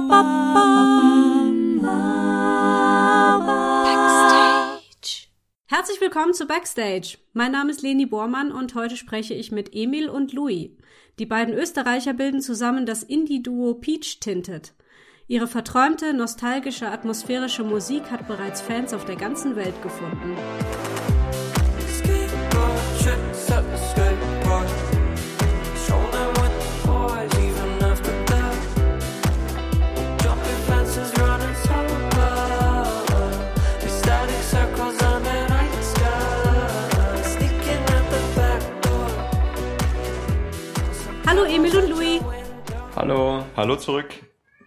Backstage. Herzlich willkommen zu Backstage. Mein Name ist Leni Bormann und heute spreche ich mit Emil und Louis. Die beiden Österreicher bilden zusammen das Indie-Duo Peach Tinted. Ihre verträumte, nostalgische, atmosphärische Musik hat bereits Fans auf der ganzen Welt gefunden. Hallo Emil und Louis. Hallo. Hallo zurück.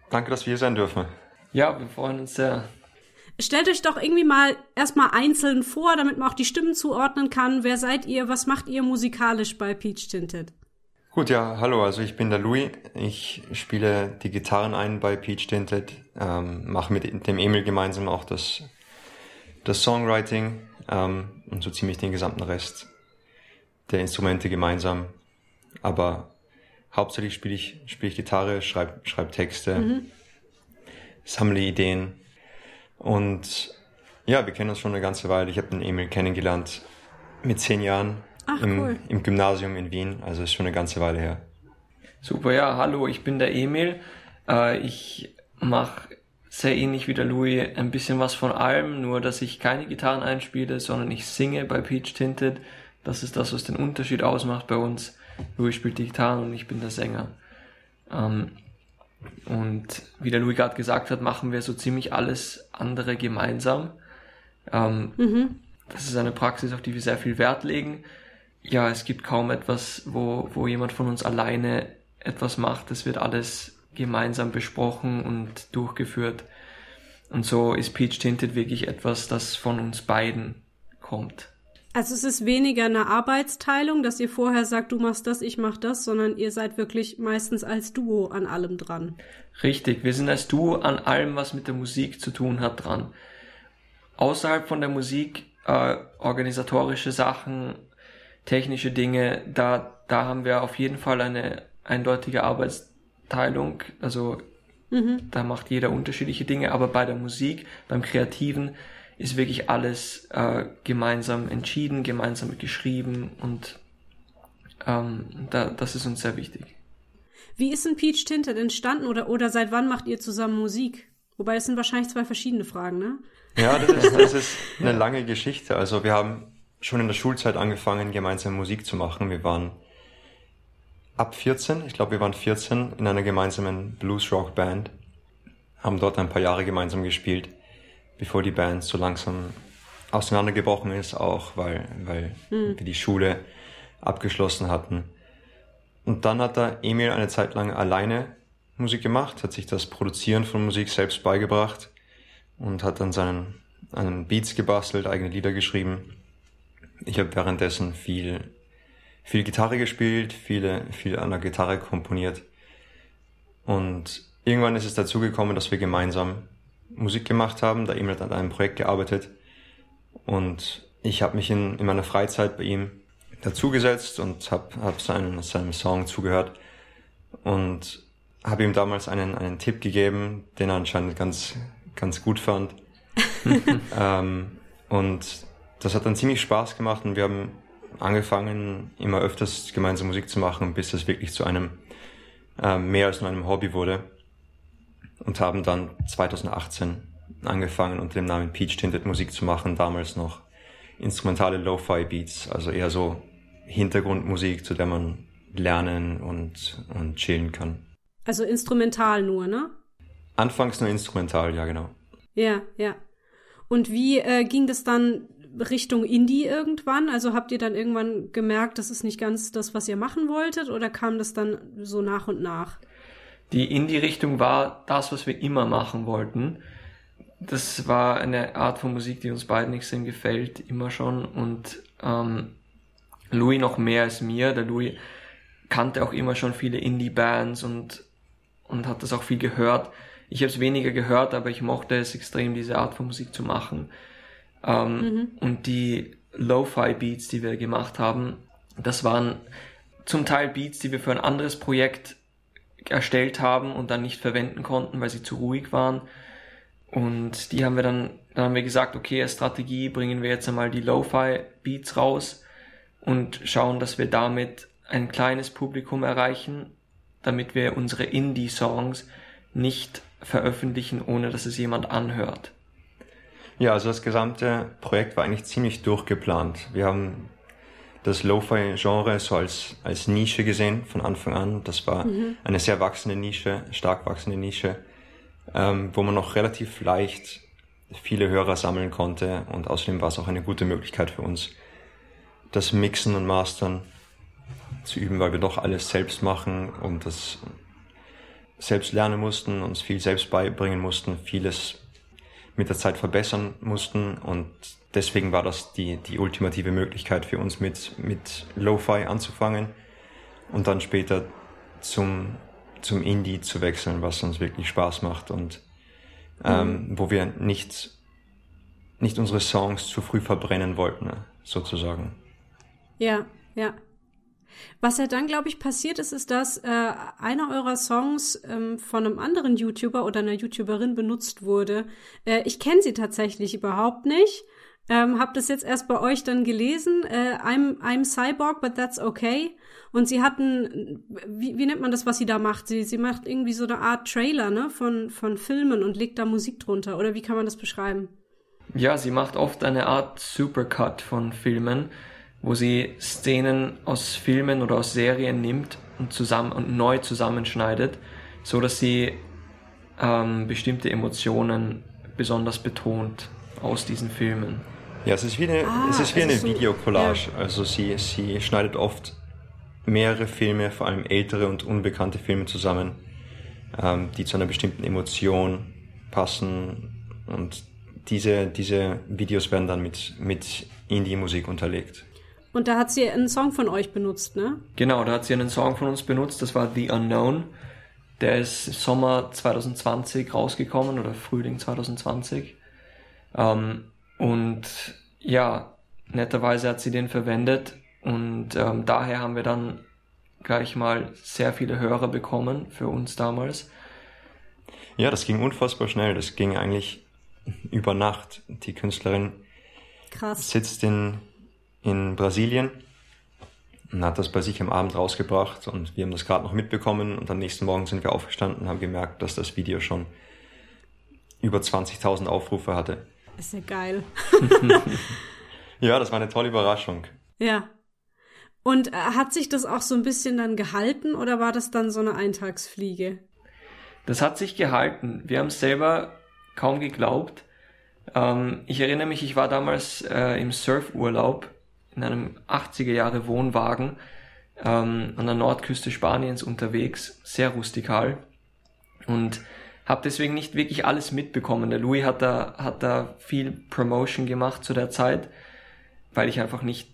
Danke, dass wir hier sein dürfen. Ja, wir freuen uns sehr. Stellt euch doch irgendwie mal erstmal einzeln vor, damit man auch die Stimmen zuordnen kann. Wer seid ihr? Was macht ihr musikalisch bei Peach Tinted? Gut, ja, hallo, also ich bin der Louis. Ich spiele die Gitarren ein bei Peach Tinted, ähm, mache mit dem Emil gemeinsam auch das, das Songwriting ähm, und so ziemlich den gesamten Rest der Instrumente gemeinsam. Aber hauptsächlich spiele ich, spiele ich Gitarre, schreibe schreib Texte, mhm. sammle Ideen. Und ja, wir kennen uns schon eine ganze Weile. Ich habe den Emil kennengelernt mit zehn Jahren Ach, im, cool. im Gymnasium in Wien. Also ist schon eine ganze Weile her. Super, ja, hallo, ich bin der Emil. Äh, ich mache sehr ähnlich wie der Louis ein bisschen was von allem, nur dass ich keine Gitarren einspiele, sondern ich singe bei Peach Tinted. Das ist das, was den Unterschied ausmacht bei uns. Louis spielt die Gitarre und ich bin der Sänger. Ähm, und wie der Louis gerade gesagt hat, machen wir so ziemlich alles andere gemeinsam. Ähm, mhm. Das ist eine Praxis, auf die wir sehr viel Wert legen. Ja, es gibt kaum etwas, wo, wo jemand von uns alleine etwas macht. Es wird alles gemeinsam besprochen und durchgeführt. Und so ist Peach Tinted wirklich etwas, das von uns beiden kommt. Also es ist weniger eine Arbeitsteilung, dass ihr vorher sagt, du machst das, ich mach das, sondern ihr seid wirklich meistens als Duo an allem dran. Richtig, wir sind als Duo an allem, was mit der Musik zu tun hat, dran. Außerhalb von der Musik, äh, organisatorische Sachen, technische Dinge, da, da haben wir auf jeden Fall eine eindeutige Arbeitsteilung. Also mhm. da macht jeder unterschiedliche Dinge, aber bei der Musik, beim Kreativen, ist wirklich alles äh, gemeinsam entschieden, gemeinsam geschrieben und ähm, da, das ist uns sehr wichtig. Wie ist denn Peach Tinted entstanden oder, oder seit wann macht ihr zusammen Musik? Wobei es sind wahrscheinlich zwei verschiedene Fragen, ne? Ja, das ist, das ist eine lange Geschichte. Also wir haben schon in der Schulzeit angefangen, gemeinsam Musik zu machen. Wir waren ab 14, ich glaube wir waren 14, in einer gemeinsamen Blues-Rock-Band, haben dort ein paar Jahre gemeinsam gespielt bevor die Band so langsam auseinandergebrochen ist, auch weil, weil mhm. wir die Schule abgeschlossen hatten. Und dann hat da Emil eine Zeit lang alleine Musik gemacht, hat sich das Produzieren von Musik selbst beigebracht und hat dann seinen, einen Beats gebastelt, eigene Lieder geschrieben. Ich habe währenddessen viel, viel Gitarre gespielt, viele, viel an der Gitarre komponiert. Und irgendwann ist es dazu gekommen, dass wir gemeinsam Musik gemacht haben. Da Emil hat an einem Projekt gearbeitet und ich habe mich in, in meiner Freizeit bei ihm dazugesetzt und habe hab seinen, seinem Song zugehört und habe ihm damals einen, einen Tipp gegeben, den er anscheinend ganz, ganz gut fand. ähm, und das hat dann ziemlich Spaß gemacht und wir haben angefangen, immer öfters gemeinsam Musik zu machen, bis es wirklich zu einem äh, mehr als nur einem Hobby wurde und haben dann 2018 angefangen unter dem Namen Peach Tinted Musik zu machen, damals noch instrumentale Lo-Fi Beats, also eher so Hintergrundmusik, zu der man lernen und, und chillen kann. Also instrumental nur, ne? Anfangs nur instrumental, ja genau. Ja, ja. Und wie äh, ging das dann Richtung Indie irgendwann? Also habt ihr dann irgendwann gemerkt, das ist nicht ganz das, was ihr machen wolltet, oder kam das dann so nach und nach? Die in die Richtung war das, was wir immer machen wollten. Das war eine Art von Musik, die uns beiden extrem gefällt, immer schon. Und ähm, Louis noch mehr als mir. Der Louis kannte auch immer schon viele Indie-Bands und, und hat das auch viel gehört. Ich habe es weniger gehört, aber ich mochte es extrem, diese Art von Musik zu machen. Ähm, mhm. Und die Lo-Fi-Beats, die wir gemacht haben, das waren zum Teil Beats, die wir für ein anderes Projekt erstellt haben und dann nicht verwenden konnten, weil sie zu ruhig waren. Und die haben wir dann, dann haben wir gesagt, okay, als Strategie bringen wir jetzt einmal die Lo-Fi Beats raus und schauen, dass wir damit ein kleines Publikum erreichen, damit wir unsere Indie-Songs nicht veröffentlichen, ohne dass es jemand anhört. Ja, also das gesamte Projekt war eigentlich ziemlich durchgeplant. Wir haben das Lo-Fi-Genre so als, als Nische gesehen von Anfang an. Das war mhm. eine sehr wachsende Nische, stark wachsende Nische, ähm, wo man noch relativ leicht viele Hörer sammeln konnte und außerdem war es auch eine gute Möglichkeit für uns, das Mixen und Mastern zu üben, weil wir doch alles selbst machen und das selbst lernen mussten, uns viel selbst beibringen mussten, vieles mit der Zeit verbessern mussten und deswegen war das die, die ultimative Möglichkeit für uns mit, mit Lo-Fi anzufangen und dann später zum, zum Indie zu wechseln, was uns wirklich Spaß macht und ähm, mhm. wo wir nicht, nicht unsere Songs zu früh verbrennen wollten, sozusagen. Ja, ja. Was ja dann, glaube ich, passiert ist, ist, dass äh, einer eurer Songs ähm, von einem anderen YouTuber oder einer YouTuberin benutzt wurde. Äh, ich kenne sie tatsächlich überhaupt nicht. Ähm, hab das jetzt erst bei euch dann gelesen. Äh, I'm, I'm Cyborg, but that's okay. Und sie hatten, wie, wie nennt man das, was sie da macht? Sie, sie macht irgendwie so eine Art Trailer, ne, von, von Filmen und legt da Musik drunter. Oder wie kann man das beschreiben? Ja, sie macht oft eine Art Supercut von Filmen, wo sie Szenen aus Filmen oder aus Serien nimmt und zusammen und neu zusammenschneidet, so dass sie ähm, bestimmte Emotionen besonders betont aus diesen Filmen. Ja, es ist wie eine, ah, es ist wie eine so, Videocollage. Ja. Also sie, sie schneidet oft mehrere Filme, vor allem ältere und unbekannte Filme zusammen, ähm, die zu einer bestimmten Emotion passen. Und diese, diese Videos werden dann mit, mit Indie-Musik unterlegt. Und da hat sie einen Song von euch benutzt, ne? Genau, da hat sie einen Song von uns benutzt, das war The Unknown. Der ist Sommer 2020 rausgekommen oder Frühling 2020. Ähm, und ja, netterweise hat sie den verwendet und ähm, daher haben wir dann gleich mal sehr viele Hörer bekommen für uns damals. Ja, das ging unfassbar schnell. Das ging eigentlich über Nacht. Die Künstlerin Krass. sitzt in, in Brasilien und hat das bei sich am Abend rausgebracht und wir haben das gerade noch mitbekommen und am nächsten Morgen sind wir aufgestanden und haben gemerkt, dass das Video schon über 20.000 Aufrufe hatte. Ist ja geil. ja, das war eine tolle Überraschung. Ja. Und äh, hat sich das auch so ein bisschen dann gehalten oder war das dann so eine Eintagsfliege? Das hat sich gehalten. Wir haben es selber kaum geglaubt. Ähm, ich erinnere mich, ich war damals äh, im Surfurlaub in einem 80er Jahre Wohnwagen ähm, an der Nordküste Spaniens unterwegs, sehr rustikal. Und habe deswegen nicht wirklich alles mitbekommen. Der Louis hat da, hat da viel Promotion gemacht zu der Zeit, weil ich einfach nicht,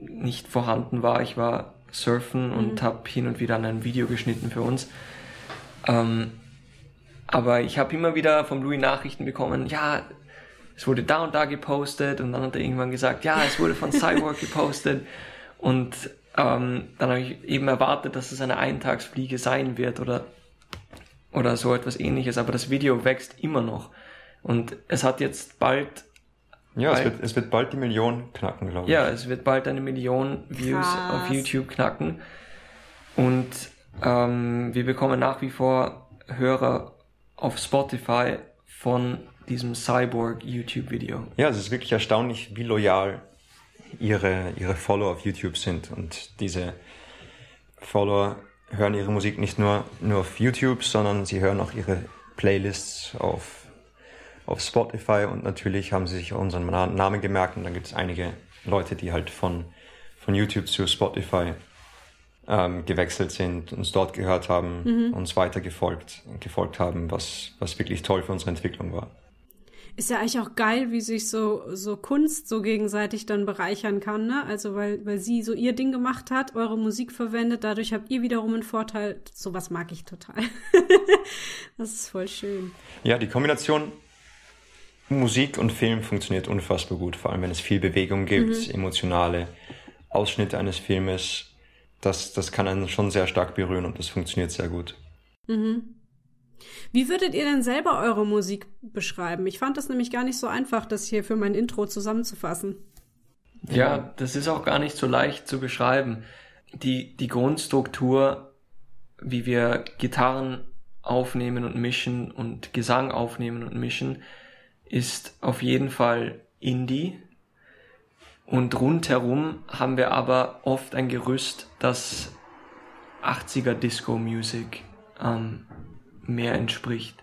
nicht vorhanden war. Ich war surfen mhm. und habe hin und wieder ein Video geschnitten für uns. Ähm, aber ich habe immer wieder vom Louis Nachrichten bekommen, ja, es wurde da und da gepostet und dann hat er irgendwann gesagt, ja, es wurde von Cyborg gepostet und ähm, dann habe ich eben erwartet, dass es eine Eintagsfliege sein wird oder oder so etwas ähnliches, aber das Video wächst immer noch. Und es hat jetzt bald. Ja, bald, es, wird, es wird bald die Million knacken, glaube ich. Ja, es wird bald eine Million Views Krass. auf YouTube knacken. Und ähm, wir bekommen nach wie vor Hörer auf Spotify von diesem Cyborg YouTube-Video. Ja, es ist wirklich erstaunlich, wie loyal ihre, ihre Follower auf YouTube sind. Und diese Follower hören ihre Musik nicht nur, nur auf YouTube, sondern sie hören auch ihre Playlists auf, auf Spotify und natürlich haben sie sich unseren Namen gemerkt und dann gibt es einige Leute, die halt von, von YouTube zu Spotify ähm, gewechselt sind, uns dort gehört haben, mhm. uns weiter gefolgt, gefolgt haben, was, was wirklich toll für unsere Entwicklung war. Ist ja eigentlich auch geil, wie sich so, so Kunst so gegenseitig dann bereichern kann, ne? Also, weil, weil sie so ihr Ding gemacht hat, eure Musik verwendet, dadurch habt ihr wiederum einen Vorteil. Sowas mag ich total. das ist voll schön. Ja, die Kombination Musik und Film funktioniert unfassbar gut, vor allem wenn es viel Bewegung gibt, mhm. emotionale Ausschnitte eines Filmes. Das, das kann einen schon sehr stark berühren und das funktioniert sehr gut. Mhm. Wie würdet ihr denn selber eure Musik beschreiben? Ich fand das nämlich gar nicht so einfach, das hier für mein Intro zusammenzufassen. Ja, das ist auch gar nicht so leicht zu beschreiben. Die, die Grundstruktur, wie wir Gitarren aufnehmen und mischen und Gesang aufnehmen und mischen, ist auf jeden Fall Indie. Und rundherum haben wir aber oft ein Gerüst, das 80er Disco Music ähm, mehr entspricht.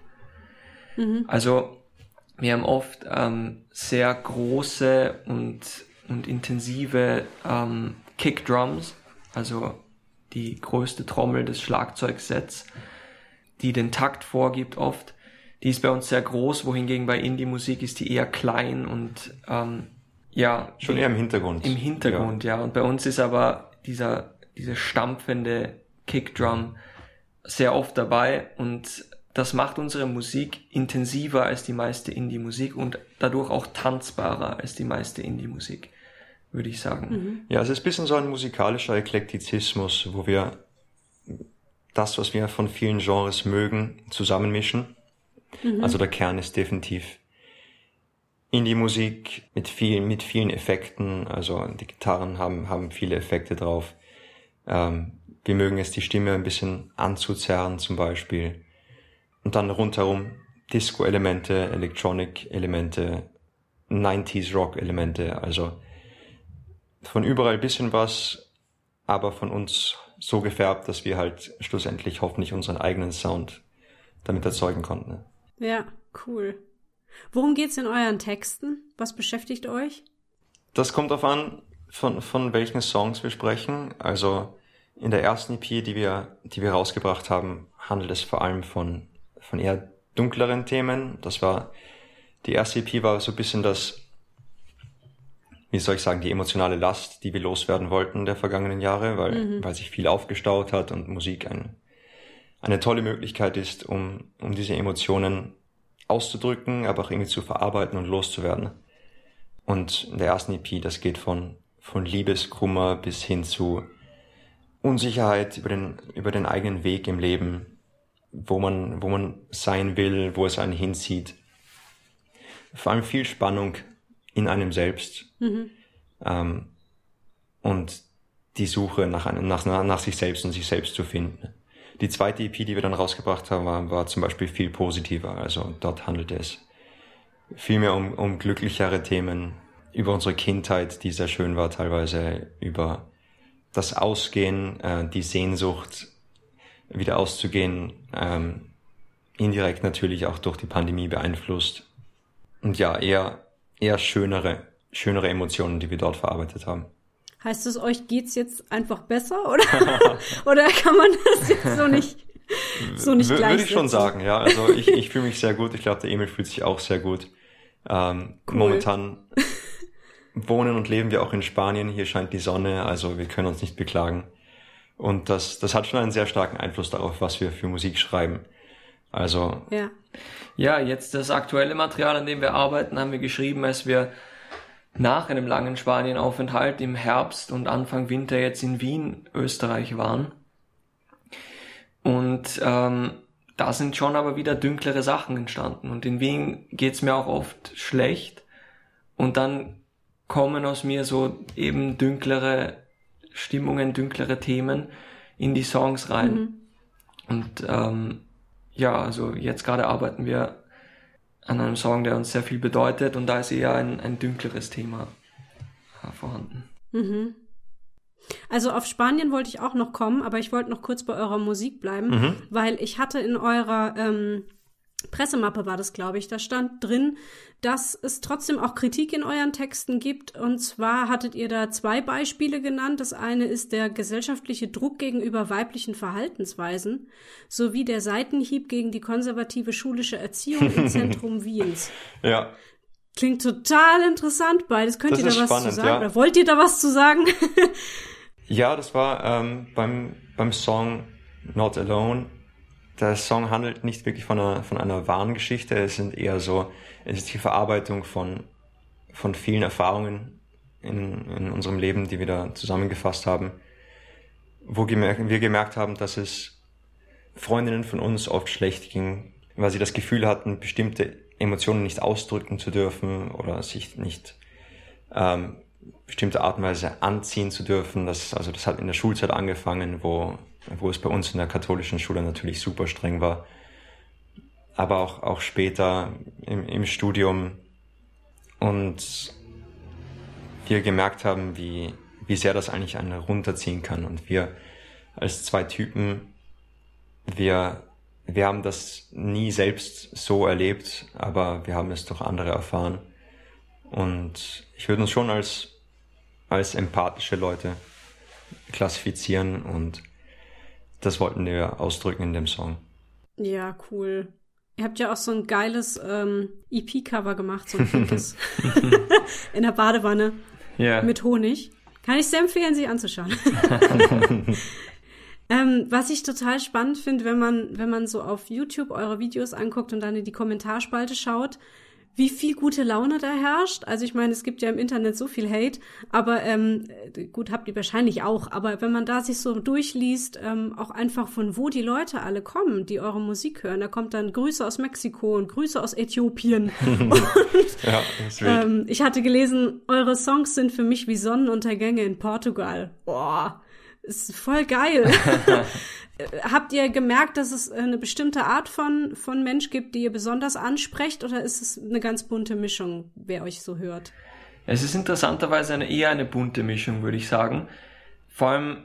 Mhm. Also wir haben oft ähm, sehr große und, und intensive ähm, Kickdrums, also die größte Trommel des Schlagzeugsets, die den Takt vorgibt oft. Die ist bei uns sehr groß, wohingegen bei Indie-Musik ist die eher klein und ähm, ja. Schon eher im Hintergrund. Im Hintergrund, ja. ja. Und bei uns ist aber dieser, diese stampfende Kickdrum sehr oft dabei und das macht unsere Musik intensiver als die meiste Indie-Musik und dadurch auch tanzbarer als die meiste Indie-Musik, würde ich sagen. Mhm. Ja, es ist ein bisschen so ein musikalischer Eklektizismus, wo wir das, was wir von vielen Genres mögen, zusammenmischen. Mhm. Also der Kern ist definitiv Indie-Musik mit vielen, mit vielen Effekten. Also die Gitarren haben, haben viele Effekte drauf. Ähm, wir mögen es, die Stimme ein bisschen anzuzerren zum Beispiel. Und dann rundherum Disco-Elemente, Electronic-Elemente, 90s-Rock-Elemente. Also von überall bisschen was, aber von uns so gefärbt, dass wir halt schlussendlich hoffentlich unseren eigenen Sound damit erzeugen konnten. Ja, cool. Worum geht's in euren Texten? Was beschäftigt euch? Das kommt darauf an, von, von welchen Songs wir sprechen. Also in der ersten EP, die wir, die wir rausgebracht haben, handelt es vor allem von, von eher dunkleren Themen. Das war, die erste EP war so ein bisschen das, wie soll ich sagen, die emotionale Last, die wir loswerden wollten der vergangenen Jahre, weil, mhm. weil sich viel aufgestaut hat und Musik ein, eine tolle Möglichkeit ist, um, um diese Emotionen auszudrücken, aber auch irgendwie zu verarbeiten und loszuwerden. Und in der ersten EP, das geht von, von Liebeskummer bis hin zu Unsicherheit über den, über den eigenen Weg im Leben, wo man, wo man sein will, wo es einen hinzieht. Vor allem viel Spannung in einem selbst. Mhm. Ähm, und die Suche nach, einem, nach, nach sich selbst und sich selbst zu finden. Die zweite EP, die wir dann rausgebracht haben, war, war zum Beispiel viel positiver. Also dort handelte es viel mehr um, um glücklichere Themen, über unsere Kindheit, die sehr schön war, teilweise über das Ausgehen, äh, die Sehnsucht, wieder auszugehen, ähm, indirekt natürlich auch durch die Pandemie beeinflusst. Und ja, eher, eher schönere, schönere Emotionen, die wir dort verarbeitet haben. Heißt es, euch geht's jetzt einfach besser oder, oder kann man das jetzt so nicht, so nicht gleich Würde ich schon sagen, ja. Also ich, ich fühle mich sehr gut. Ich glaube, der Emil fühlt sich auch sehr gut. Ähm, cool. Momentan wohnen und leben wir auch in Spanien. Hier scheint die Sonne, also wir können uns nicht beklagen. Und das, das hat schon einen sehr starken Einfluss darauf, was wir für Musik schreiben. Also. Ja. Ja, jetzt das aktuelle Material, an dem wir arbeiten, haben wir geschrieben, als wir nach einem langen Spanienaufenthalt im Herbst und Anfang Winter jetzt in Wien, Österreich waren. Und ähm, da sind schon aber wieder dünklere Sachen entstanden. Und in Wien geht's mir auch oft schlecht. Und dann kommen aus mir so eben dünklere Stimmungen, dünklere Themen in die Songs rein. Mhm. Und ähm, ja, also jetzt gerade arbeiten wir an einem Song, der uns sehr viel bedeutet und da ist eher ein, ein dünkleres Thema vorhanden. Mhm. Also auf Spanien wollte ich auch noch kommen, aber ich wollte noch kurz bei eurer Musik bleiben, mhm. weil ich hatte in eurer ähm, Pressemappe war das, glaube ich. Da stand drin, dass es trotzdem auch Kritik in euren Texten gibt. Und zwar hattet ihr da zwei Beispiele genannt. Das eine ist der gesellschaftliche Druck gegenüber weiblichen Verhaltensweisen sowie der Seitenhieb gegen die konservative schulische Erziehung im Zentrum Wiens. Ja. Klingt total interessant beides. Könnt das ihr da was spannend, zu sagen? Ja. Oder wollt ihr da was zu sagen? ja, das war ähm, beim, beim Song Not Alone der Song handelt nicht wirklich von einer, von einer wahren Geschichte, es sind eher so, es ist die Verarbeitung von, von vielen Erfahrungen in, in unserem Leben, die wir da zusammengefasst haben, wo wir gemerkt haben, dass es Freundinnen von uns oft schlecht ging, weil sie das Gefühl hatten, bestimmte Emotionen nicht ausdrücken zu dürfen oder sich nicht ähm, bestimmte Art und Weise anziehen zu dürfen. Das, also das hat in der Schulzeit angefangen, wo, wo es bei uns in der katholischen Schule natürlich super streng war. Aber auch, auch später im, im Studium und wir gemerkt haben, wie, wie sehr das eigentlich einen runterziehen kann. Und wir als zwei Typen, wir, wir haben das nie selbst so erlebt, aber wir haben es durch andere erfahren. Und ich würde uns schon als, als empathische Leute klassifizieren und das wollten wir ausdrücken in dem Song. Ja, cool. Ihr habt ja auch so ein geiles ähm, EP-Cover gemacht, so ein pinkes. in der Badewanne. Ja. Mit Honig. Kann ich sehr empfehlen, sie anzuschauen. ähm, was ich total spannend finde, wenn man, wenn man so auf YouTube eure Videos anguckt und dann in die Kommentarspalte schaut, wie viel gute Laune da herrscht. Also ich meine, es gibt ja im Internet so viel Hate, aber ähm, gut, habt ihr wahrscheinlich auch. Aber wenn man da sich so durchliest, ähm, auch einfach von wo die Leute alle kommen, die eure Musik hören, da kommt dann Grüße aus Mexiko und Grüße aus Äthiopien. und, ja, ähm, ich hatte gelesen, eure Songs sind für mich wie Sonnenuntergänge in Portugal. Boah, ist voll geil. Habt ihr gemerkt, dass es eine bestimmte Art von, von Mensch gibt, die ihr besonders ansprecht, oder ist es eine ganz bunte Mischung, wer euch so hört? Es ist interessanterweise eine, eher eine bunte Mischung, würde ich sagen. Vor allem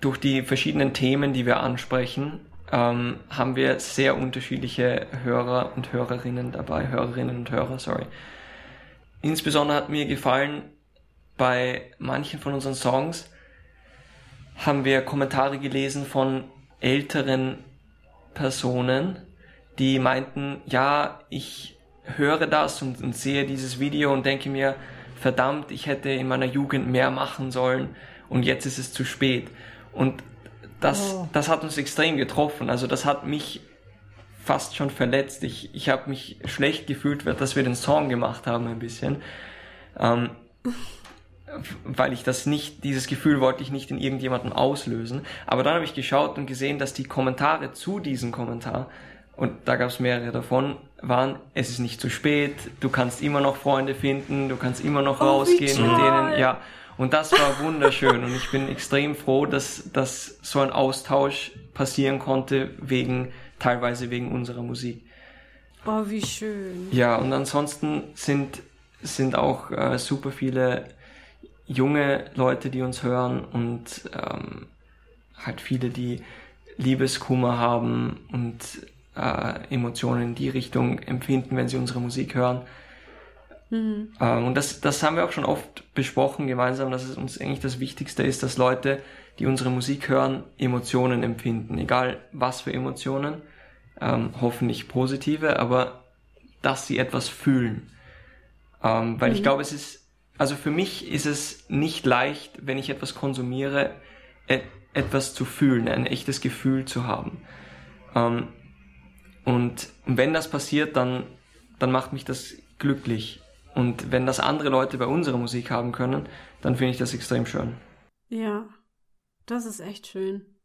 durch die verschiedenen Themen, die wir ansprechen, ähm, haben wir sehr unterschiedliche Hörer und Hörerinnen dabei, Hörerinnen und Hörer, sorry. Insbesondere hat mir gefallen, bei manchen von unseren Songs, haben wir Kommentare gelesen von älteren Personen, die meinten, ja, ich höre das und, und, sehe dieses Video und denke mir, verdammt, ich hätte in meiner Jugend mehr machen sollen und jetzt ist es zu spät. Und das, oh. das hat uns extrem getroffen. Also das hat mich fast schon verletzt. Ich, ich habe mich schlecht gefühlt, dass wir den Song gemacht haben ein bisschen. Ähm, weil ich das nicht, dieses Gefühl wollte ich nicht in irgendjemandem auslösen. Aber dann habe ich geschaut und gesehen, dass die Kommentare zu diesem Kommentar, und da gab es mehrere davon, waren, es ist nicht zu spät, du kannst immer noch Freunde finden, du kannst immer noch oh, rausgehen mit denen, ja. Und das war wunderschön und ich bin extrem froh, dass, dass so ein Austausch passieren konnte wegen, teilweise wegen unserer Musik. Oh, wie schön. Ja, und ansonsten sind, sind auch äh, super viele junge Leute, die uns hören und ähm, halt viele, die Liebeskummer haben und äh, Emotionen in die Richtung empfinden, wenn sie unsere Musik hören. Mhm. Ähm, und das, das haben wir auch schon oft besprochen gemeinsam, dass es uns eigentlich das Wichtigste ist, dass Leute, die unsere Musik hören, Emotionen empfinden. Egal was für Emotionen, ähm, hoffentlich positive, aber dass sie etwas fühlen. Ähm, weil mhm. ich glaube, es ist also für mich ist es nicht leicht, wenn ich etwas konsumiere, et etwas zu fühlen, ein echtes Gefühl zu haben. Ähm, und wenn das passiert, dann, dann macht mich das glücklich. Und wenn das andere Leute bei unserer Musik haben können, dann finde ich das extrem schön. Ja, das ist echt schön.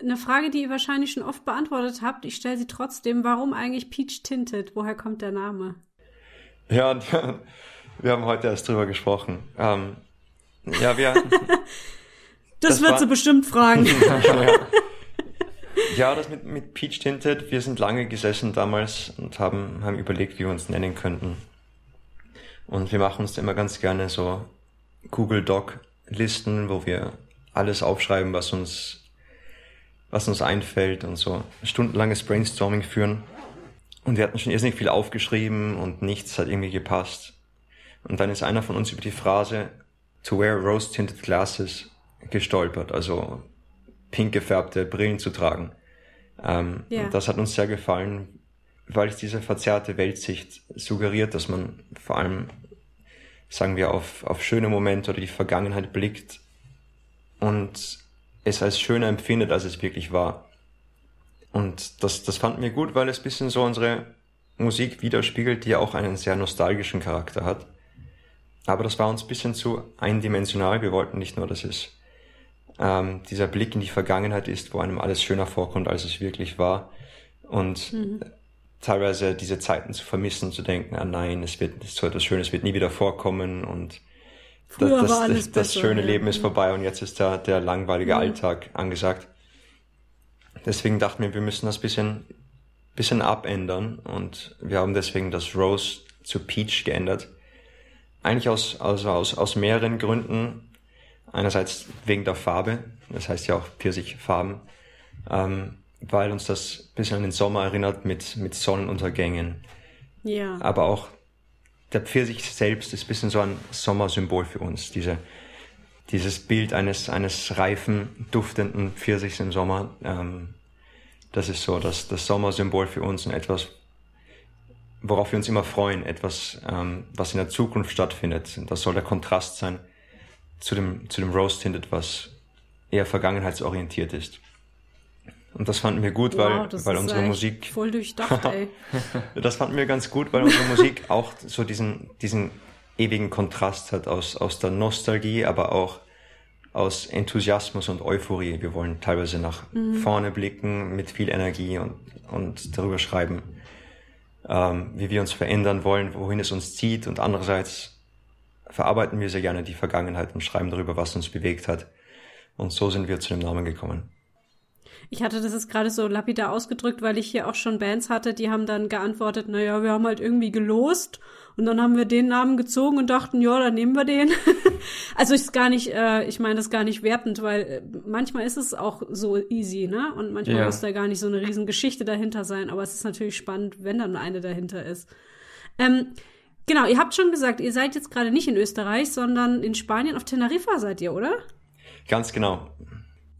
Eine Frage, die ihr wahrscheinlich schon oft beantwortet habt, ich stelle sie trotzdem. Warum eigentlich Peach Tinted? Woher kommt der Name? Ja, wir haben heute erst drüber gesprochen. Ähm, ja, wir. das, das wird sie bestimmt fragen. ja. ja, das mit, mit Peach Tinted, wir sind lange gesessen damals und haben, haben überlegt, wie wir uns nennen könnten. Und wir machen uns immer ganz gerne so Google Doc Listen, wo wir alles aufschreiben, was uns, was uns einfällt und so stundenlanges Brainstorming führen. Und wir hatten schon irrsinnig viel aufgeschrieben und nichts hat irgendwie gepasst. Und dann ist einer von uns über die Phrase to wear rose-tinted glasses gestolpert, also pink gefärbte Brillen zu tragen. Ähm, yeah. Das hat uns sehr gefallen, weil es diese verzerrte Weltsicht suggeriert, dass man vor allem, sagen wir, auf, auf schöne Momente oder die Vergangenheit blickt und es als schöner empfindet, als es wirklich war. Und das, das fanden wir gut, weil es bisschen so unsere Musik widerspiegelt, die ja auch einen sehr nostalgischen Charakter hat. Aber das war uns ein bisschen zu eindimensional. Wir wollten nicht nur, dass es ähm, dieser Blick in die Vergangenheit ist, wo einem alles schöner vorkommt, als es wirklich war. Und mhm. teilweise diese Zeiten zu vermissen, zu denken, ah nein, es wird so etwas Schönes wird nie wieder vorkommen und Früher das, alles das, das besser, schöne ja. Leben ist vorbei und jetzt ist da der langweilige Mhm. Alltag angesagt. Deswegen dachten wir, wir müssen das bisschen, bisschen abändern und wir haben deswegen das Rose zu Peach geändert. Eigentlich aus, also aus, aus mehreren Gründen. Einerseits wegen der Farbe, das heißt ja auch Pfirsichfarben, ähm, weil uns das ein bisschen an den Sommer erinnert mit, mit Sonnenuntergängen. Ja. Aber auch der Pfirsich selbst ist ein bisschen so ein Sommersymbol für uns. Diese, dieses Bild eines, eines reifen, duftenden Pfirsichs im Sommer, ähm, das ist so das, das Sommersymbol für uns und etwas, worauf wir uns immer freuen, etwas, ähm, was in der Zukunft stattfindet. Und Das soll der Kontrast sein zu dem, zu dem Rose Tinted, was eher vergangenheitsorientiert ist. Und das fanden wir gut, weil, wow, weil ist unsere Musik voll durchdacht, ey. das fanden wir ganz gut, weil unsere Musik auch so diesen, diesen ewigen Kontrast hat aus, aus der Nostalgie, aber auch aus Enthusiasmus und Euphorie. Wir wollen teilweise nach vorne blicken mit viel Energie und, und darüber schreiben, ähm, wie wir uns verändern wollen, wohin es uns zieht und andererseits verarbeiten wir sehr gerne die Vergangenheit und schreiben darüber, was uns bewegt hat. Und so sind wir zu dem Namen gekommen. Ich hatte das jetzt gerade so lapidar ausgedrückt, weil ich hier auch schon Bands hatte, die haben dann geantwortet, naja, wir haben halt irgendwie gelost und dann haben wir den Namen gezogen und dachten, ja, dann nehmen wir den. also ist gar nicht, äh, ich meine das gar nicht wertend, weil äh, manchmal ist es auch so easy, ne? Und manchmal Ja. muss da gar nicht so eine riesen Geschichte dahinter sein, aber es ist natürlich spannend, wenn dann eine dahinter ist. Ähm, genau, ihr habt schon gesagt, ihr seid jetzt gerade nicht in Österreich, sondern in Spanien auf Teneriffa seid ihr, oder? Ganz genau.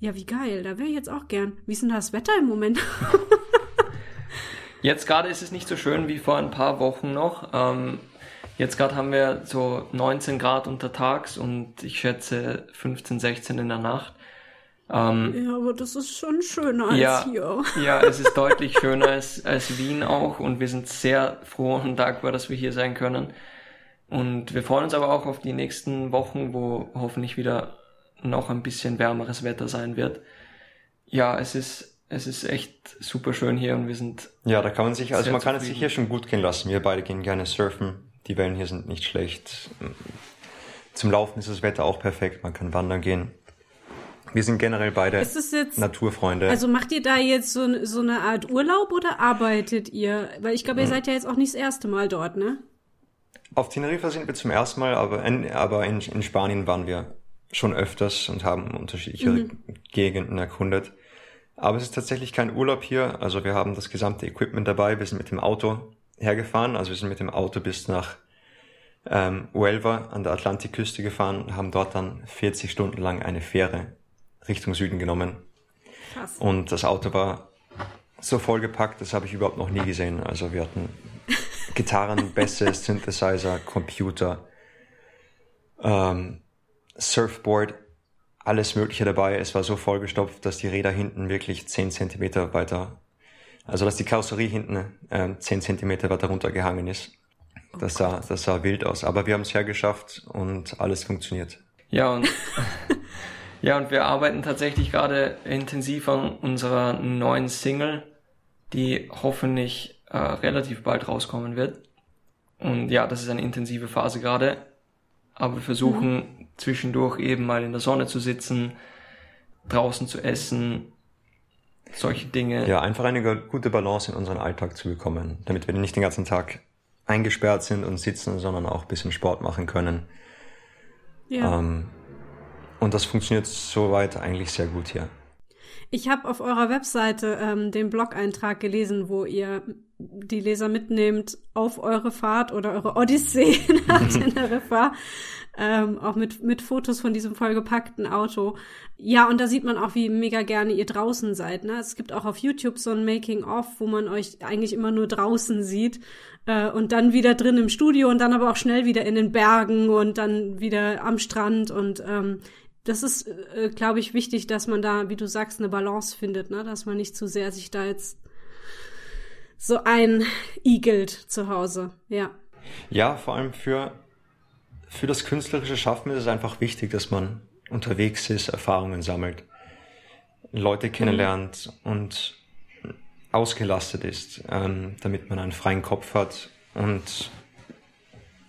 Ja, wie geil, da wäre ich jetzt auch gern. Wie ist denn das Wetter im Moment? Jetzt gerade ist es nicht so schön wie vor ein paar Wochen noch. Ähm, jetzt gerade haben wir so 19 Grad untertags und ich schätze 15, 16 in der Nacht. Ähm, Ja, aber das ist schon schöner als ja, hier. ja, es ist deutlich schöner als, als Wien auch und wir sind sehr froh und dankbar, dass wir hier sein können. Und wir freuen uns aber auch auf die nächsten Wochen, wo hoffentlich wieder noch ein bisschen wärmeres Wetter sein wird. Ja, es ist, es ist echt super schön hier und wir sind Ja, da kann man sich, also man kann es sich hier schon gut gehen lassen. Wir beide gehen gerne surfen. Die Wellen hier sind nicht schlecht. Zum Laufen ist das Wetter auch perfekt. Man kann wandern gehen. Wir sind generell beide Ist es jetzt, Naturfreunde. also macht ihr da jetzt so, so eine Art Urlaub oder arbeitet ihr? Weil ich Hm. glaube, ihr seid ja jetzt auch nicht das erste Mal dort, ne? Auf Teneriffa sind wir zum ersten Mal, aber in, aber in, in Spanien waren wir schon öfters und haben unterschiedliche Gegenden erkundet. Aber es ist tatsächlich kein Urlaub hier. Also wir haben das gesamte Equipment dabei. Wir sind mit dem Auto hergefahren. Also wir sind mit dem Auto bis nach ähm, Huelva an der Atlantikküste gefahren und haben dort dann 40 Stunden lang eine Fähre Richtung Süden genommen. Krass. Und das Auto war so vollgepackt, das habe ich überhaupt noch nie gesehen. Also wir hatten Gitarren, Bässe, Synthesizer, Computer, ähm, Surfboard, alles Mögliche dabei. Es war so vollgestopft, dass die Räder hinten wirklich 10 Zentimeter weiter, also dass die Karosserie hinten ähm, 10 Zentimeter weiter runtergehangen ist. Das sah, das sah wild aus. Aber wir haben es hergeschafft und alles funktioniert. Ja, und, ja, und wir arbeiten tatsächlich gerade intensiv an unserer neuen Single, die hoffentlich äh, relativ bald rauskommen wird. Und ja, das ist eine intensive Phase gerade. Aber wir versuchen zwischendurch eben mal in der Sonne zu sitzen, draußen zu essen, solche Dinge. Ja, einfach eine gute Balance in unseren Alltag zu bekommen, damit wir nicht den ganzen Tag eingesperrt sind und sitzen, sondern auch ein bisschen Sport machen können. Ja. Ähm, und das funktioniert soweit eigentlich sehr gut hier. Ich habe auf eurer Webseite ähm, den Blog-Eintrag gelesen, wo ihr die Leser mitnehmt auf eure Fahrt oder eure Odyssee nach Teneriffa. Ähm, auch mit, mit Fotos von diesem vollgepackten Auto. Ja, und da sieht man auch, wie mega gerne ihr draußen seid. Ne? Es gibt auch auf YouTube so ein Making-of, wo man euch eigentlich immer nur draußen sieht. Äh, und dann wieder drin im Studio und dann aber auch schnell wieder in den Bergen und dann wieder am Strand. Und ähm, das ist, äh, glaube ich, wichtig, dass man da, wie du sagst, eine Balance findet, ne? dass man nicht zu sehr sich da jetzt so einigelt zu Hause. Ja. Ja, vor allem für, für das künstlerische Schaffen ist es einfach wichtig, dass man unterwegs ist, Erfahrungen sammelt, Leute kennenlernt mhm. und ausgelastet ist, ähm, damit man einen freien Kopf hat und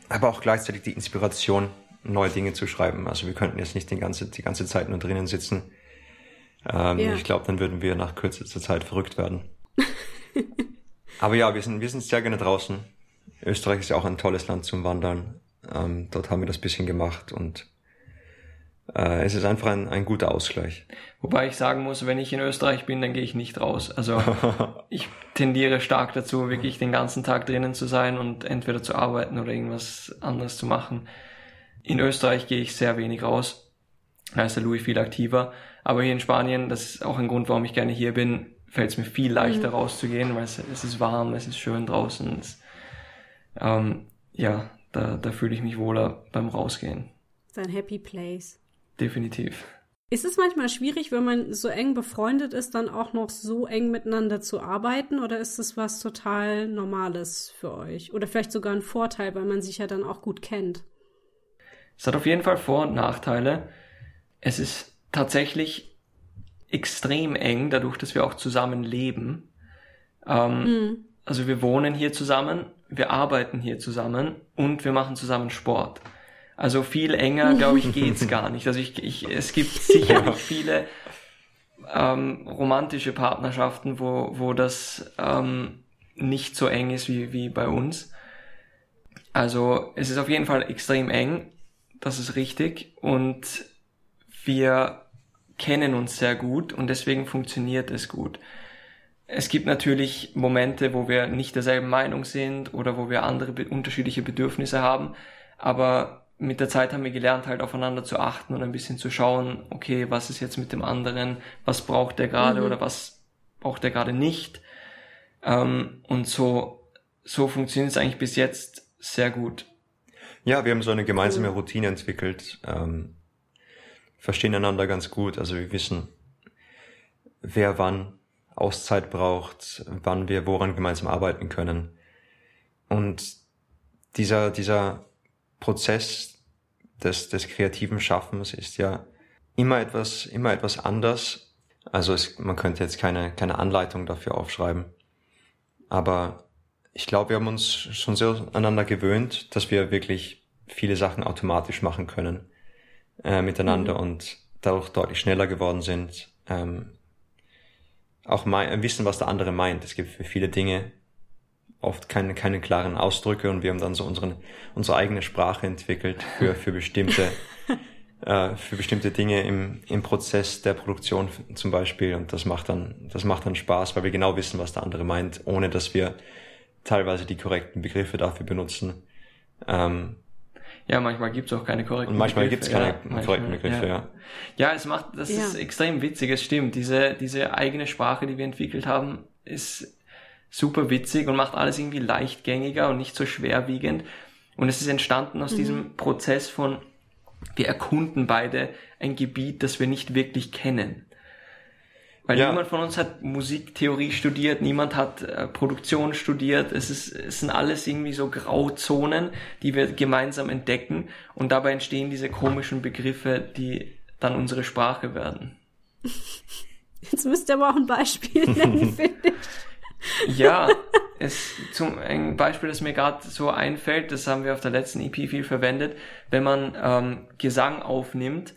aber auch gleichzeitig die Inspiration, neue Dinge zu schreiben. Also wir könnten jetzt nicht die ganze, die ganze Zeit nur drinnen sitzen. Ähm, ja. Ich glaube, dann würden wir nach kürzester Zeit verrückt werden. aber ja, wir sind, wir sind sehr gerne draußen. Österreich ist ja auch ein tolles Land zum Wandern. Ähm, dort haben wir das bisschen gemacht und äh, es ist einfach ein, ein guter Ausgleich. Wobei ich sagen muss, wenn ich in Österreich bin, dann gehe ich nicht raus. Also ich tendiere stark dazu, wirklich den ganzen Tag drinnen zu sein und entweder zu arbeiten oder irgendwas anderes zu machen. In Österreich gehe ich sehr wenig raus. Da ist der Louis viel aktiver. Aber hier in Spanien, das ist auch ein Grund, warum ich gerne hier bin, fällt es mir viel leichter mhm. rauszugehen, weil es, es, ist warm, es ist schön draußen. Es, ähm, ja, da, da fühle ich mich wohler beim Rausgehen. Sein Happy Place. Definitiv. Ist es manchmal schwierig, wenn man so eng befreundet ist, dann auch noch so eng miteinander zu arbeiten? Oder ist es was total Normales für euch? Oder vielleicht sogar ein Vorteil, weil man sich ja dann auch gut kennt? Es hat auf jeden Fall Vor- und Nachteile. Es ist tatsächlich extrem eng, dadurch, dass wir auch zusammen leben. Ähm, mhm. Also wir wohnen hier zusammen, wir arbeiten hier zusammen und wir machen zusammen Sport. Also viel enger, glaube ich, geht's gar nicht. Also ich, ich, es gibt sicherlich viele ähm, romantische Partnerschaften, wo, wo das ähm, nicht so eng ist wie, wie bei uns. Also es ist auf jeden Fall extrem eng, das ist richtig. Und wir kennen uns sehr gut und deswegen funktioniert es gut. Es gibt natürlich Momente, wo wir nicht derselben Meinung sind oder wo wir andere unterschiedliche Bedürfnisse haben, aber mit der Zeit haben wir gelernt, halt aufeinander zu achten und ein bisschen zu schauen, okay, was ist jetzt mit dem anderen, was braucht der gerade mhm. oder was braucht der gerade nicht. Ähm, und so, so funktioniert es eigentlich bis jetzt sehr gut. Ja, wir haben so eine gemeinsame Routine entwickelt, ähm, verstehen einander ganz gut, also wir wissen, wer wann Auszeit braucht, wann wir woran gemeinsam arbeiten können. Und dieser, dieser Prozess des, des kreativen Schaffens ist ja immer etwas, immer etwas anders. Also es, man könnte jetzt keine, keine Anleitung dafür aufschreiben. Aber ich glaube, wir haben uns schon sehr aneinander gewöhnt, dass wir wirklich viele Sachen automatisch machen können äh, miteinander mhm. und dadurch deutlich schneller geworden sind. Ähm, auch mein, wissen, was der andere meint. Es gibt für viele Dinge oft keine, keine klaren Ausdrücke und wir haben dann so unseren, unsere eigene Sprache entwickelt für, für bestimmte, äh, für bestimmte Dinge im, im Prozess der Produktion zum Beispiel und das macht dann, das macht dann Spaß, weil wir genau wissen, was der andere meint, ohne dass wir teilweise die korrekten Begriffe dafür benutzen. Ähm, ja, manchmal gibt's auch keine korrekten Und manchmal Begriffe. gibt's keine ja, korrekten Begriffe, ja. ja. Ja, es macht, das ja. ist extrem witzig, es stimmt. Diese, diese eigene Sprache, die wir entwickelt haben, ist super witzig und macht alles irgendwie leichtgängiger und nicht so schwerwiegend. Und es ist entstanden aus mhm. diesem Prozess von, wir erkunden beide ein Gebiet, das wir nicht wirklich kennen. Weil ja. niemand von uns hat Musiktheorie studiert, niemand hat äh, Produktion studiert. Es, ist, es sind alles irgendwie so Grauzonen, die wir gemeinsam entdecken. Und dabei entstehen diese komischen Begriffe, die dann unsere Sprache werden. Jetzt müsst ihr aber auch ein Beispiel nennen, finde ich. Ja, es, zum, ein Beispiel, das mir gerade so einfällt, das haben wir auf der letzten EP viel verwendet, wenn man ähm, Gesang aufnimmt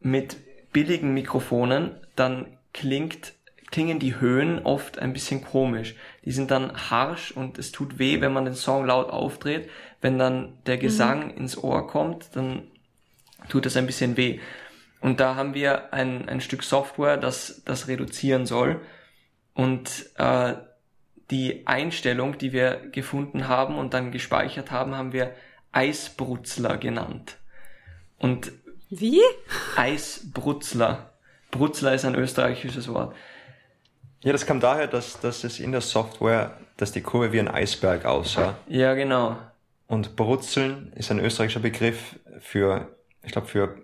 mit billigen Mikrofonen, dann klingt, klingen die Höhen oft ein bisschen komisch. Die sind dann harsch und es tut weh, wenn man den Song laut aufdreht. Wenn dann der Gesang mhm. ins Ohr kommt, dann tut das ein bisschen weh. Und da haben wir ein, ein Stück Software, das das reduzieren soll. Und äh, die Einstellung, die wir gefunden haben und dann gespeichert haben, haben wir Eisbrutzler genannt. Und wie? Eisbrutzler. Brutzler ist ein österreichisches Wort. Ja, das kam daher, dass, dass es in der Software, dass die Kurve wie ein Eisberg aussah. Ja, genau. Und Brutzeln ist ein österreichischer Begriff für, ich glaube, für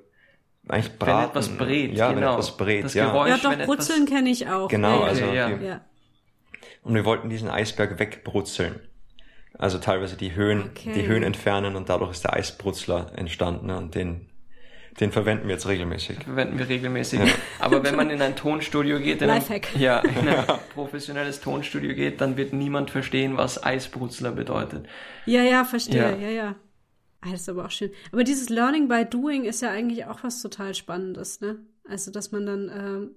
eigentlich Braten. Wenn etwas brät, ja, genau. wenn etwas brät, das ja. Geräusch, ja, doch, Brutzeln kenne ich auch. Genau, ja, also ja. Die, ja. Und wir wollten diesen Eisberg wegbrutzeln. Also teilweise die Höhen, okay. die Höhen entfernen und dadurch ist der Eisbrutzler entstanden und den, Den verwenden wir jetzt regelmäßig. Den verwenden wir regelmäßig. Ja. Aber wenn man in ein Tonstudio geht, in ein, ja, in ein professionelles Tonstudio geht, dann wird niemand verstehen, was Eisbrutzler bedeutet. Ja, ja, verstehe, ja, ja. ja. Ah, das ist aber auch schön. Aber dieses Learning by Doing ist ja eigentlich auch was total Spannendes, ne? Also, dass man dann, ähm,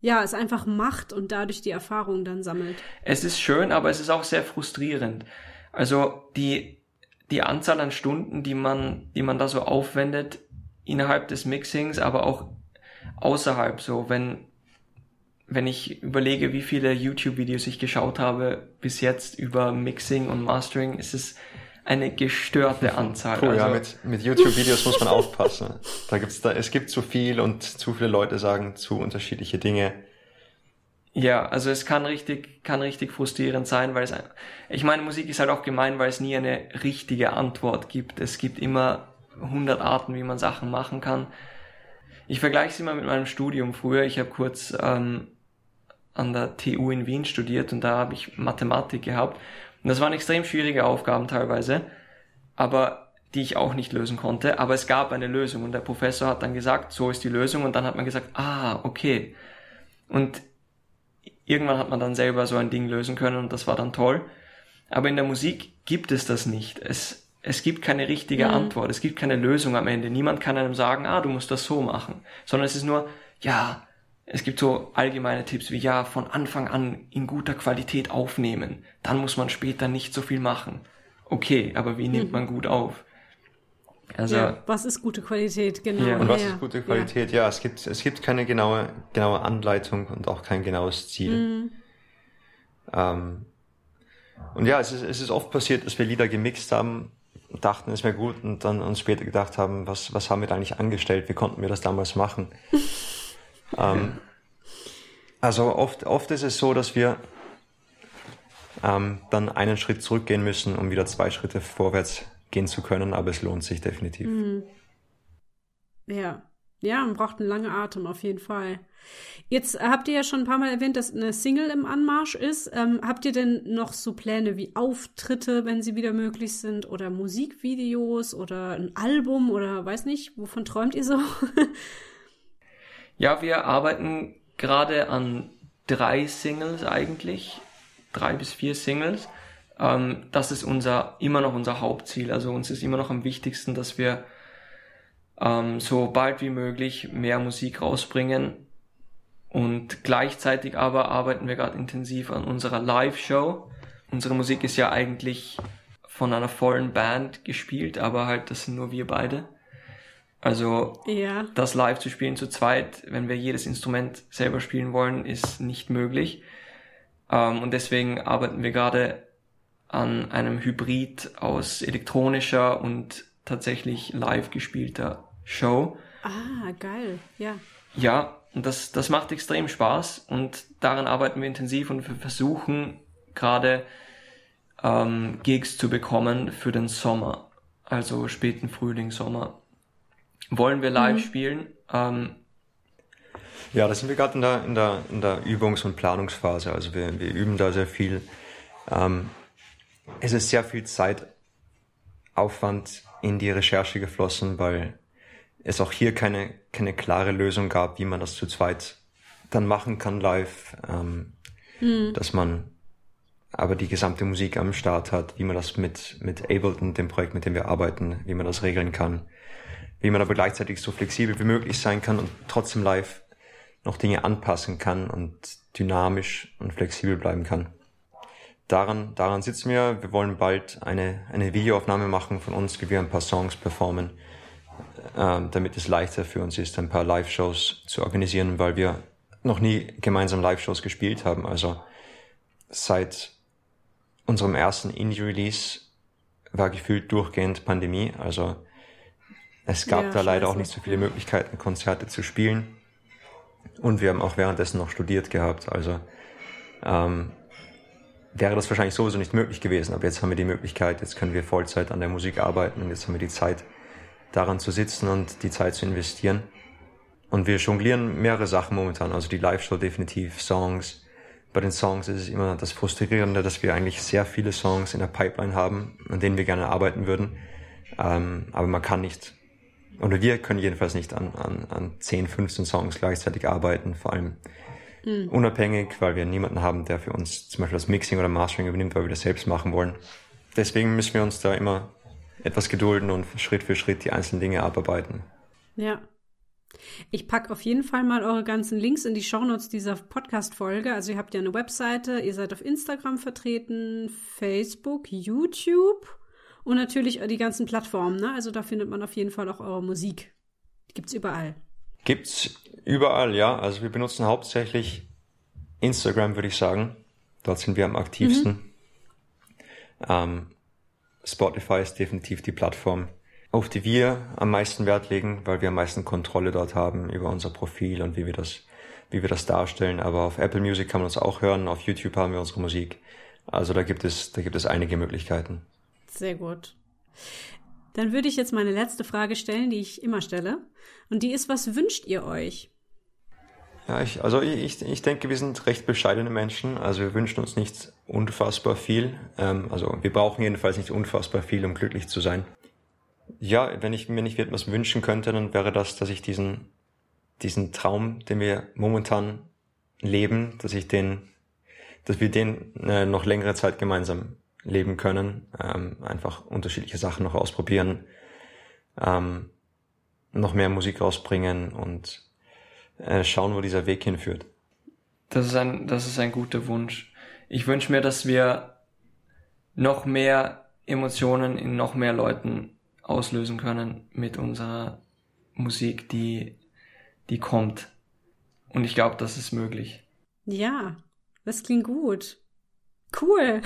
ja, es einfach macht und dadurch die Erfahrung dann sammelt. Es ist schön, aber es ist auch sehr frustrierend. Also, die, die Anzahl an Stunden, die man, die man da so aufwendet, innerhalb des Mixings, aber auch außerhalb, so, wenn, wenn ich überlege, wie viele YouTube-Videos ich geschaut habe bis jetzt über Mixing und Mastering, ist es eine gestörte Anzahl. Puh, also, ja, mit, mit YouTube-Videos muss man aufpassen. Da gibt's da, es gibt zu viel und zu viele Leute sagen zu unterschiedliche Dinge. Ja, also es kann richtig, kann richtig frustrierend sein, weil es, ich meine, Musik ist halt auch gemein, weil es nie eine richtige Antwort gibt. Es gibt immer hundert Arten, wie man Sachen machen kann. Ich vergleiche es immer mit meinem Studium früher. Ich habe kurz ähm, an der TU in Wien studiert und da habe ich Mathematik gehabt. Und das waren extrem schwierige Aufgaben teilweise, aber die ich auch nicht lösen konnte. Aber es gab eine Lösung und der Professor hat dann gesagt, so ist die Lösung und dann hat man gesagt, ah, okay. Und irgendwann hat man dann selber so ein Ding lösen können und das war dann toll. Aber in der Musik gibt es das nicht. Es, es gibt keine richtige mhm. Antwort. Es gibt keine Lösung am Ende. Niemand kann einem sagen, ah, du musst das so machen. Sondern es ist nur, ja, es gibt so allgemeine Tipps wie ja, von Anfang an in guter Qualität aufnehmen. Dann muss man später nicht so viel machen. Okay, aber wie nimmt mhm. man gut auf? Also, ja, was ist gute Qualität, genau. Ja. Und was ist gute Qualität? Ja. ja, es gibt, es gibt keine genaue, genaue Anleitung und auch kein genaues Ziel. Mhm. Ähm, und ja, es ist, es ist oft passiert, dass wir Lieder gemixt haben, dachten, es wäre gut und dann uns später gedacht haben, was, was haben wir da eigentlich angestellt? Wie konnten wir das damals machen? Ähm, also oft, oft ist es so, dass wir ähm, dann einen Schritt zurückgehen müssen, um wieder zwei Schritte vorwärts gehen zu können, aber es lohnt sich definitiv. Mhm. Ja. Ja, man braucht einen langen Atem auf jeden Fall. Jetzt habt ihr ja schon ein paar Mal erwähnt, dass eine Single im Anmarsch ist. Ähm, habt ihr denn noch so Pläne wie Auftritte, wenn sie wieder möglich sind, oder Musikvideos oder ein Album oder weiß nicht, wovon träumt ihr so? Ja, wir arbeiten gerade an drei Singles eigentlich, drei bis vier Singles. Ähm, das ist unser immer noch unser Hauptziel. Also uns ist immer noch am wichtigsten, dass wir ähm, so bald wie möglich mehr Musik rausbringen. Und gleichzeitig aber arbeiten wir gerade intensiv an unserer Live-Show. Unsere Musik ist ja eigentlich von einer vollen Band gespielt, aber halt das sind nur wir beide. Also ja. das live zu spielen zu zweit, wenn wir jedes Instrument selber spielen wollen, ist nicht möglich. Ähm, und deswegen arbeiten wir gerade an einem Hybrid aus elektronischer und tatsächlich live gespielter Show. Ah, geil, ja. Ja, und das, das macht extrem Spaß und daran arbeiten wir intensiv und wir versuchen gerade ähm, Gigs zu bekommen für den Sommer, also späten Frühling, Sommer wollen wir live mhm. spielen. Ähm, ja, da sind wir gerade in der, in, der, in der Übungs- und Planungsphase. Also wir, wir üben da sehr viel. Ähm, es ist sehr viel Zeitaufwand in die Recherche geflossen, weil es auch hier keine, keine klare Lösung gab, wie man das zu zweit dann machen kann live. Ähm, mhm. Dass man aber die gesamte Musik am Start hat, wie man das mit, mit Ableton, dem Projekt, mit dem wir arbeiten, wie man das regeln kann wie man aber gleichzeitig so flexibel wie möglich sein kann und trotzdem live noch Dinge anpassen kann und dynamisch und flexibel bleiben kann. Daran, daran sitzen wir. Wir wollen bald eine, eine Videoaufnahme machen von uns, wie wir ein paar Songs performen, äh, damit es leichter für uns ist, ein paar Live-Shows zu organisieren, weil wir noch nie gemeinsam Live-Shows gespielt haben. Also seit unserem ersten Indie-Release war gefühlt durchgehend Pandemie. Also es gab ja, da leider auch nicht so viele Möglichkeiten, Konzerte zu spielen. Und wir haben auch währenddessen noch studiert gehabt. Also ähm, wäre das wahrscheinlich sowieso nicht möglich gewesen. Aber jetzt haben wir die Möglichkeit, jetzt können wir Vollzeit an der Musik arbeiten und jetzt haben wir die Zeit, daran zu sitzen und die Zeit zu investieren. Und wir jonglieren mehrere Sachen momentan. Also die Live-Show definitiv, Songs. Bei den Songs ist es immer das Frustrierende, dass wir eigentlich sehr viele Songs in der Pipeline haben, an denen wir gerne arbeiten würden. Ähm, aber man kann nicht oder wir können jedenfalls nicht an, an, an 10, 15 Songs gleichzeitig arbeiten, vor allem mhm. unabhängig, weil wir niemanden haben, der für uns zum Beispiel das Mixing oder Mastering übernimmt, weil wir das selbst machen wollen. Deswegen müssen wir uns da immer etwas gedulden und Schritt für Schritt die einzelnen Dinge abarbeiten. Ja. Ich packe auf jeden Fall mal eure ganzen Links in die Shownotes dieser Podcast-Folge. Also ihr habt ja eine Webseite, ihr seid auf Instagram vertreten, Facebook, YouTube und natürlich die ganzen Plattformen. Ne? Also da findet man auf jeden Fall auch eure Musik. Die gibt's überall. Gibt's überall, ja. Also wir benutzen hauptsächlich Instagram, würde ich sagen. Dort sind wir am aktivsten. Mhm. Ähm, Spotify ist definitiv die Plattform, auf die wir am meisten Wert legen, weil wir am meisten Kontrolle dort haben über unser Profil und wie wir das, wie wir das darstellen. Aber auf Apple Music kann man uns auch hören, auf YouTube haben wir unsere Musik. Also da gibt es, da gibt es einige Möglichkeiten. Sehr gut. Dann würde ich jetzt meine letzte Frage stellen, die ich immer stelle. Und die ist, was wünscht ihr euch? Ja, ich, also ich, ich denke, wir sind recht bescheidene Menschen. Also wir wünschen uns nicht unfassbar viel. Ähm, also wir brauchen jedenfalls nicht unfassbar viel, um glücklich zu sein. Ja, wenn ich mir nicht etwas wünschen könnte, dann wäre das, dass ich diesen, diesen Traum, den wir momentan leben, dass ich den, dass wir den äh, noch längere Zeit gemeinsam leben können, ähm, einfach unterschiedliche Sachen noch ausprobieren, ähm, noch mehr Musik rausbringen und äh, schauen, wo dieser Weg hinführt. Das ist ein, das ist ein guter Wunsch. Ich wünsche mir, dass wir noch mehr Emotionen in noch mehr Leuten auslösen können mit unserer Musik, die, die kommt. Und ich glaube, das ist möglich. Ja, das klingt gut. Cool.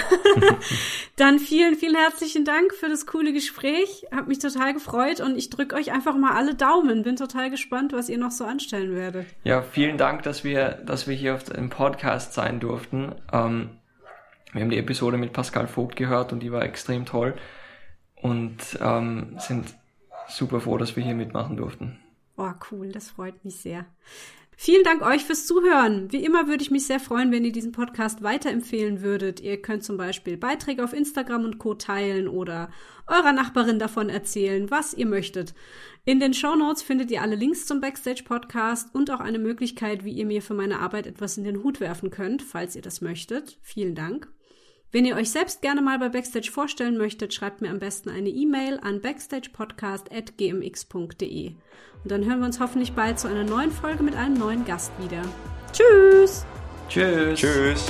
Dann vielen, vielen herzlichen Dank für das coole Gespräch. Hab mich total gefreut und ich drücke euch einfach mal alle Daumen. Bin total gespannt, was ihr noch so anstellen werdet. Ja, vielen Dank, dass wir, dass wir hier auf dem Podcast sein durften. Ähm, wir haben die Episode mit Pascal Vogt gehört und die war extrem toll und ähm, sind super froh, dass wir hier mitmachen durften. Oh, cool, das freut mich sehr. Vielen Dank euch fürs Zuhören. Wie immer würde ich mich sehr freuen, wenn ihr diesen Podcast weiterempfehlen würdet. Ihr könnt zum Beispiel Beiträge auf Instagram und Co. teilen oder eurer Nachbarin davon erzählen, was ihr möchtet. In den Show Notes findet ihr alle Links zum Backstage Podcast und auch eine Möglichkeit, wie ihr mir für meine Arbeit etwas in den Hut werfen könnt, falls ihr das möchtet. Vielen Dank. Wenn ihr euch selbst gerne mal bei Backstage vorstellen möchtet, schreibt mir am besten eine E-Mail an backstagepodcast.gmx.de. Und dann hören wir uns hoffentlich bald zu einer neuen Folge mit einem neuen Gast wieder. Tschüss! Tschüss! Tschüss!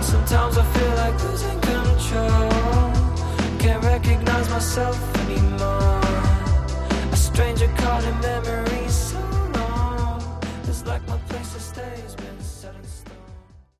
Sometimes I feel like losing control. Can't recognize myself anymore. stranger caught in memories so long. It's like my place to stay.